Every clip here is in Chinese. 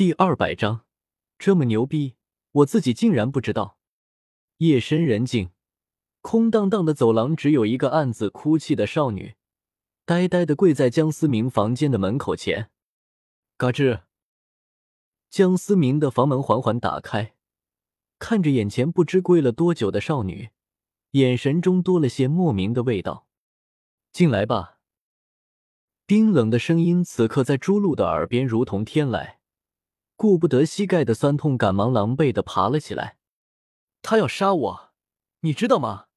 第二百章，这么牛逼，我自己竟然不知道。夜深人静，空荡荡的走廊只有一个暗自哭泣的少女，呆呆的跪在江思明房间的门口前。嘎吱，江思明的房门缓缓打开，看着眼前不知跪了多久的少女，眼神中多了些莫名的味道。进来吧。冰冷的声音此刻在朱露的耳边如同天籁。顾不得膝盖的酸痛，赶忙狼狈的爬了起来。他要杀我，你知道吗？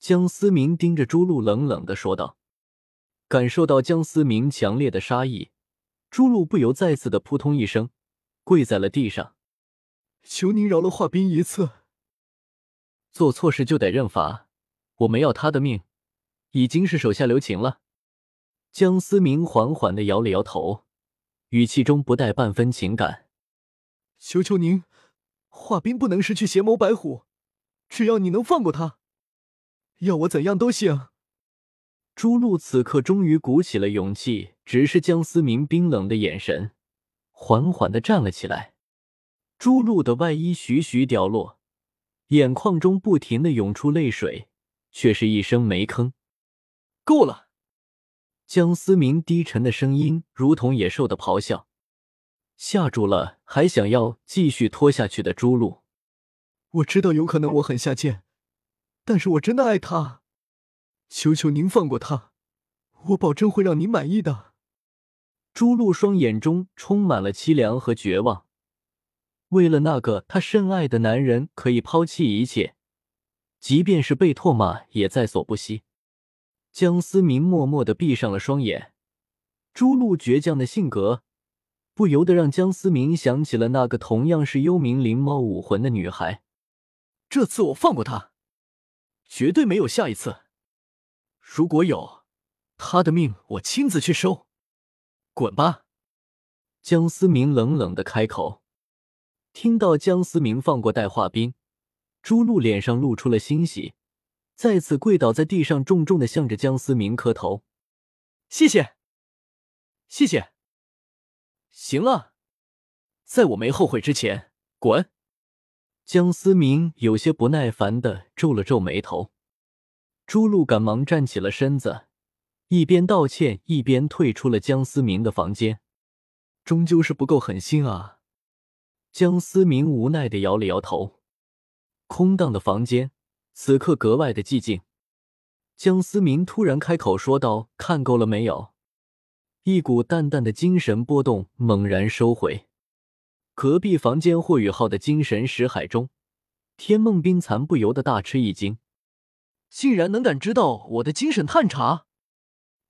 江思明盯着朱露，冷冷的说道。感受到江思明强烈的杀意，朱露不由再次的扑通一声跪在了地上。求您饶了华斌一次。做错事就得认罚，我没要他的命，已经是手下留情了。江思明缓缓的摇了摇头。语气中不带半分情感，求求您，华斌不能失去邪眸白虎，只要你能放过他，要我怎样都行。朱露此刻终于鼓起了勇气，直视江思明冰冷的眼神，缓缓的站了起来。朱露的外衣徐徐掉落，眼眶中不停的涌出泪水，却是一声没吭。够了。江思明低沉的声音如同野兽的咆哮，吓住了还想要继续拖下去的朱露。我知道有可能我很下贱，但是我真的爱他，求求您放过他，我保证会让您满意的。朱露双眼中充满了凄凉和绝望，为了那个她深爱的男人，可以抛弃一切，即便是被唾骂也在所不惜。江思明默默的闭上了双眼，朱露倔强的性格不由得让江思明想起了那个同样是幽冥灵猫武魂的女孩。这次我放过他，绝对没有下一次。如果有，他的命我亲自去收。滚吧！江思明冷冷的开口。听到江思明放过戴化冰，朱露脸上露出了欣喜。再次跪倒在地上，重重的向着江思明磕头：“谢谢，谢谢。行了，在我没后悔之前，滚！”江思明有些不耐烦的皱了皱眉头。朱露赶忙站起了身子，一边道歉一边退出了江思明的房间。终究是不够狠心啊！江思明无奈的摇了摇头。空荡的房间。此刻格外的寂静，江思明突然开口说道：“看够了没有？”一股淡淡的精神波动猛然收回。隔壁房间霍雨浩的精神识海中，天梦冰蚕不由得大吃一惊，竟然能感知到我的精神探查，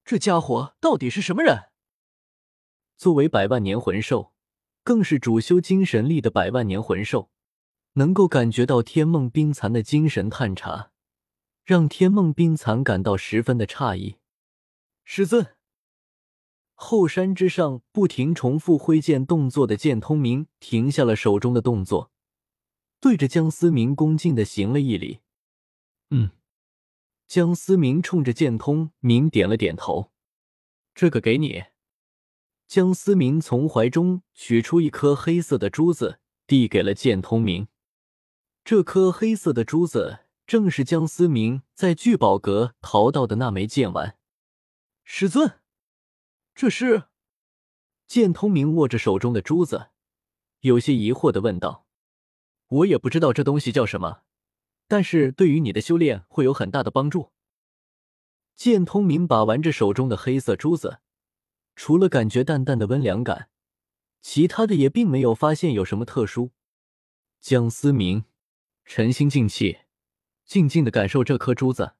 这家伙到底是什么人？作为百万年魂兽，更是主修精神力的百万年魂兽。能够感觉到天梦冰蚕的精神探查，让天梦冰蚕感到十分的诧异。师尊，后山之上不停重复挥剑动作的剑通明停下了手中的动作，对着江思明恭敬的行了一礼。嗯，江思明冲着剑通明点了点头。这个给你。江思明从怀中取出一颗黑色的珠子，递给了剑通明。这颗黑色的珠子正是江思明在聚宝阁淘到的那枚剑丸。师尊，这是？剑通明握着手中的珠子，有些疑惑的问道：“我也不知道这东西叫什么，但是对于你的修炼会有很大的帮助。”剑通明把玩着手中的黑色珠子，除了感觉淡淡的温凉感，其他的也并没有发现有什么特殊。江思明。沉心静气，静静的感受这颗珠子。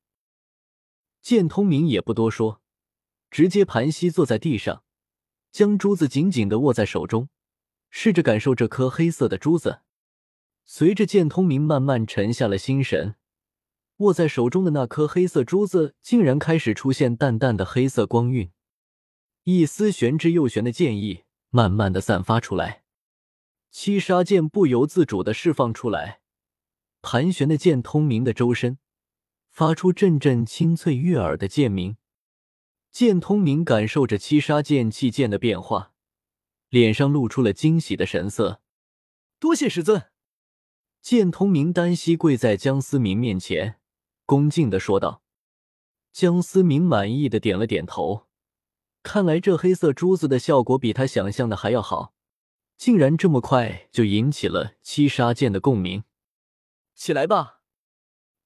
剑通明也不多说，直接盘膝坐在地上，将珠子紧紧的握在手中，试着感受这颗黑色的珠子。随着剑通明慢慢沉下了心神，握在手中的那颗黑色珠子竟然开始出现淡淡的黑色光晕，一丝玄之又玄的剑意慢慢的散发出来，七杀剑不由自主的释放出来。盘旋的剑通明的周身发出阵阵清脆悦耳的剑鸣，剑通明感受着七杀剑气剑的变化，脸上露出了惊喜的神色。多谢师尊。剑通明单膝跪在江思明面前，恭敬的说道。江思明满意的点了点头，看来这黑色珠子的效果比他想象的还要好，竟然这么快就引起了七杀剑的共鸣。起来吧，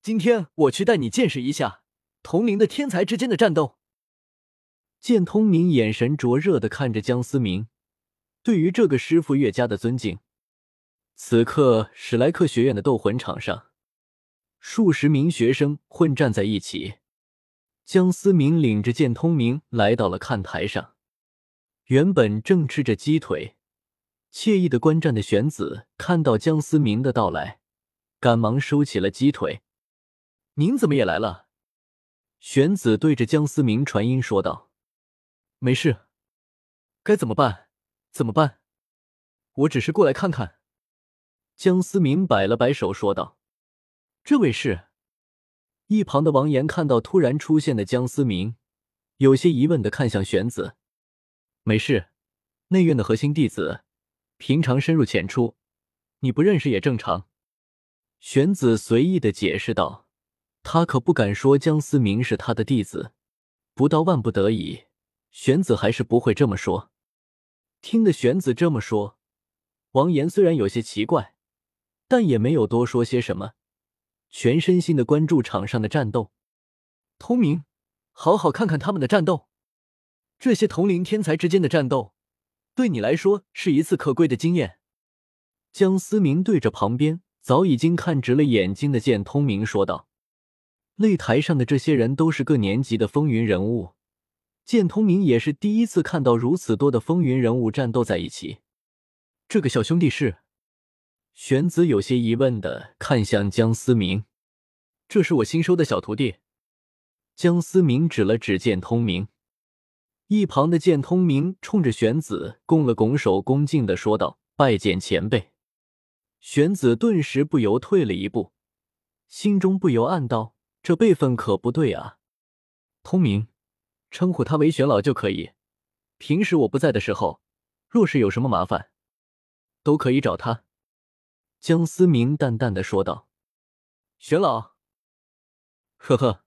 今天我去带你见识一下同龄的天才之间的战斗。剑通明眼神灼热的看着江思明，对于这个师傅越加的尊敬。此刻，史莱克学院的斗魂场上，数十名学生混战在一起。江思明领着剑通明来到了看台上，原本正吃着鸡腿，惬意的观战的玄子看到江思明的到来，赶忙收起了鸡腿。您怎么也来了？玄子对着江思明传音说道：“没事，该怎么办？怎么办？我只是过来看看。”江思明摆了摆手说道：“这位是。”一旁的王岩看到突然出现的江思明，有些疑问的看向玄子。没事，内院的核心弟子，平常深入浅出，你不认识也正常。玄子随意的解释道。他可不敢说江思明是他的弟子，不到万不得已，玄子还是不会这么说。听得玄子这么说，王岩虽然有些奇怪，但也没有多说些什么。全身心的关注场上的战斗，通明，好好看看他们的战斗。这些同龄天才之间的战斗，对你来说是一次可贵的经验。江思明对着旁边早已经看直了眼睛的剑通明说道：“擂台上的这些人都是各年级的风云人物，剑通明也是第一次看到如此多的风云人物战斗在一起。这个小兄弟是？”玄子有些疑问的看向江思明：“这是我新收的小徒弟。”江思明指了指剑通明，一旁的剑通明冲着玄子拱了拱手，恭敬的说道：“拜见前辈。”玄子顿时不由退了一步，心中不由暗道：“这辈分可不对啊！”通明，称呼他为玄老就可以。平时我不在的时候，若是有什么麻烦，都可以找他。江思明淡淡的说道：“玄老，呵呵。”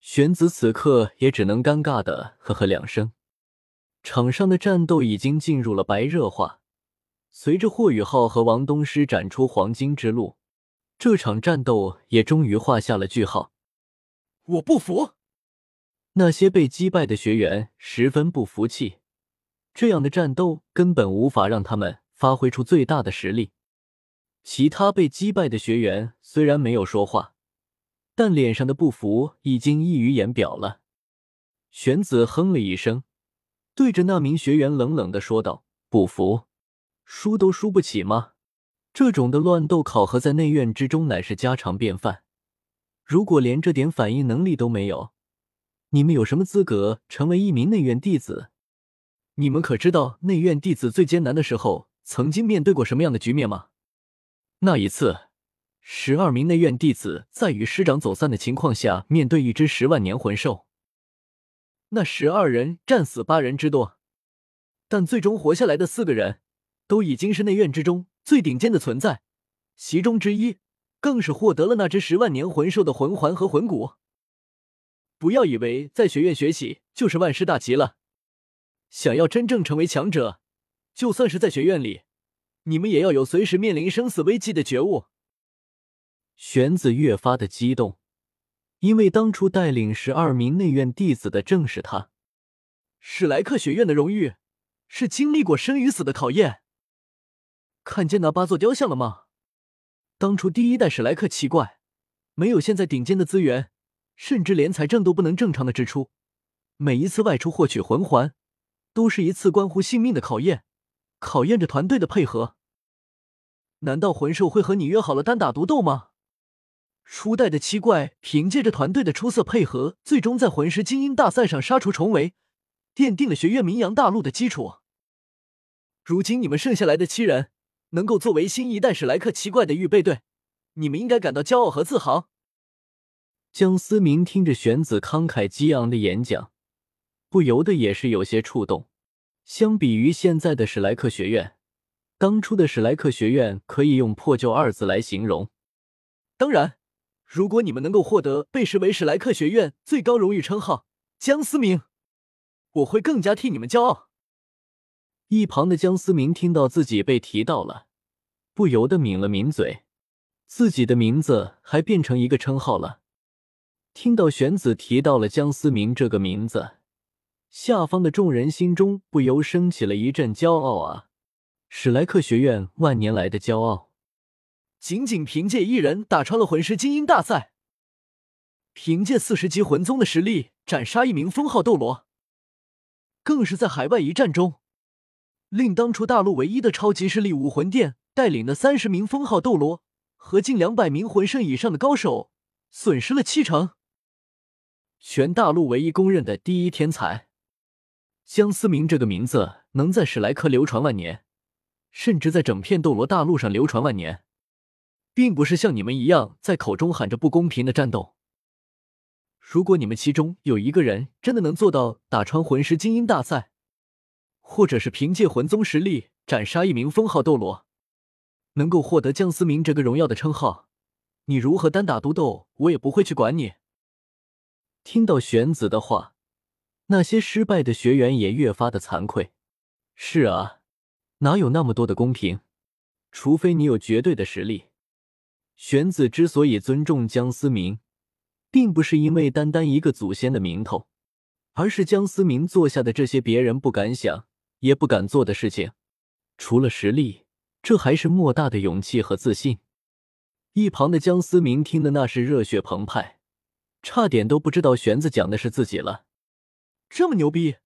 玄子此刻也只能尴尬的呵呵两声。场上的战斗已经进入了白热化，随着霍雨浩和王东师展出黄金之路，这场战斗也终于画下了句号。我不服！那些被击败的学员十分不服气，这样的战斗根本无法让他们发挥出最大的实力。其他被击败的学员虽然没有说话，但脸上的不服已经溢于言表了。玄子哼了一声，对着那名学员冷冷的说道：“不服，输都输不起吗？这种的乱斗考核在内院之中乃是家常便饭。如果连这点反应能力都没有，你们有什么资格成为一名内院弟子？你们可知道内院弟子最艰难的时候曾经面对过什么样的局面吗？”那一次，十二名内院弟子在与师长走散的情况下，面对一只十万年魂兽。那十二人战死八人之多，但最终活下来的四个人，都已经是内院之中最顶尖的存在。其中之一，更是获得了那只十万年魂兽的魂环和魂骨。不要以为在学院学习就是万事大吉了，想要真正成为强者，就算是在学院里。你们也要有随时面临生死危机的觉悟。玄子越发的激动，因为当初带领十二名内院弟子的正是他。史莱克学院的荣誉，是经历过生与死的考验。看见那八座雕像了吗？当初第一代史莱克奇怪，没有现在顶尖的资源，甚至连财政都不能正常的支出。每一次外出获取魂环，都是一次关乎性命的考验。考验着团队的配合。难道魂兽会和你约好了单打独斗吗？初代的七怪凭借着团队的出色配合，最终在魂师精英大赛上杀出重围，奠定了学院名扬大陆的基础。如今你们剩下来的七人，能够作为新一代史莱克奇怪的预备队，你们应该感到骄傲和自豪。江思明听着玄子慷慨激昂的演讲，不由得也是有些触动。相比于现在的史莱克学院，当初的史莱克学院可以用破旧二字来形容。当然，如果你们能够获得被视为史莱克学院最高荣誉称号“江思明”，我会更加替你们骄傲。一旁的江思明听到自己被提到了，不由得抿了抿嘴，自己的名字还变成一个称号了。听到玄子提到了江思明这个名字，下方的众人心中不由升起了一阵骄傲啊！史莱克学院万年来的骄傲，仅仅凭借一人打穿了魂师精英大赛，凭借四十级魂宗的实力斩杀一名封号斗罗，更是在海外一战中，令当初大陆唯一的超级势力武魂殿带领的三十名封号斗罗和近两百名魂圣以上的高手损失了七成。全大陆唯一公认的第一天才江思明这个名字能在史莱克流传万年，甚至在整片斗罗大陆上流传万年，并不是像你们一样在口中喊着不公平的战斗。如果你们其中有一个人真的能做到打穿魂师精英大赛，或者是凭借魂宗实力斩杀一名封号斗罗，能够获得江思明这个荣耀的称号，你如何单打独斗，我也不会去管你。听到玄子的话，那些失败的学员也越发的惭愧。是啊，哪有那么多的公平？除非你有绝对的实力。玄子之所以尊重江思明，并不是因为单单一个祖先的名头，而是江思明做下的这些别人不敢想也不敢做的事情。除了实力，这还是莫大的勇气和自信。一旁的江思明听的那是热血澎湃。差点都不知道玄子讲的是自己了，这么牛逼，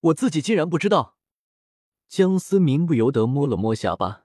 我自己竟然不知道。江思明不由得摸了摸下巴。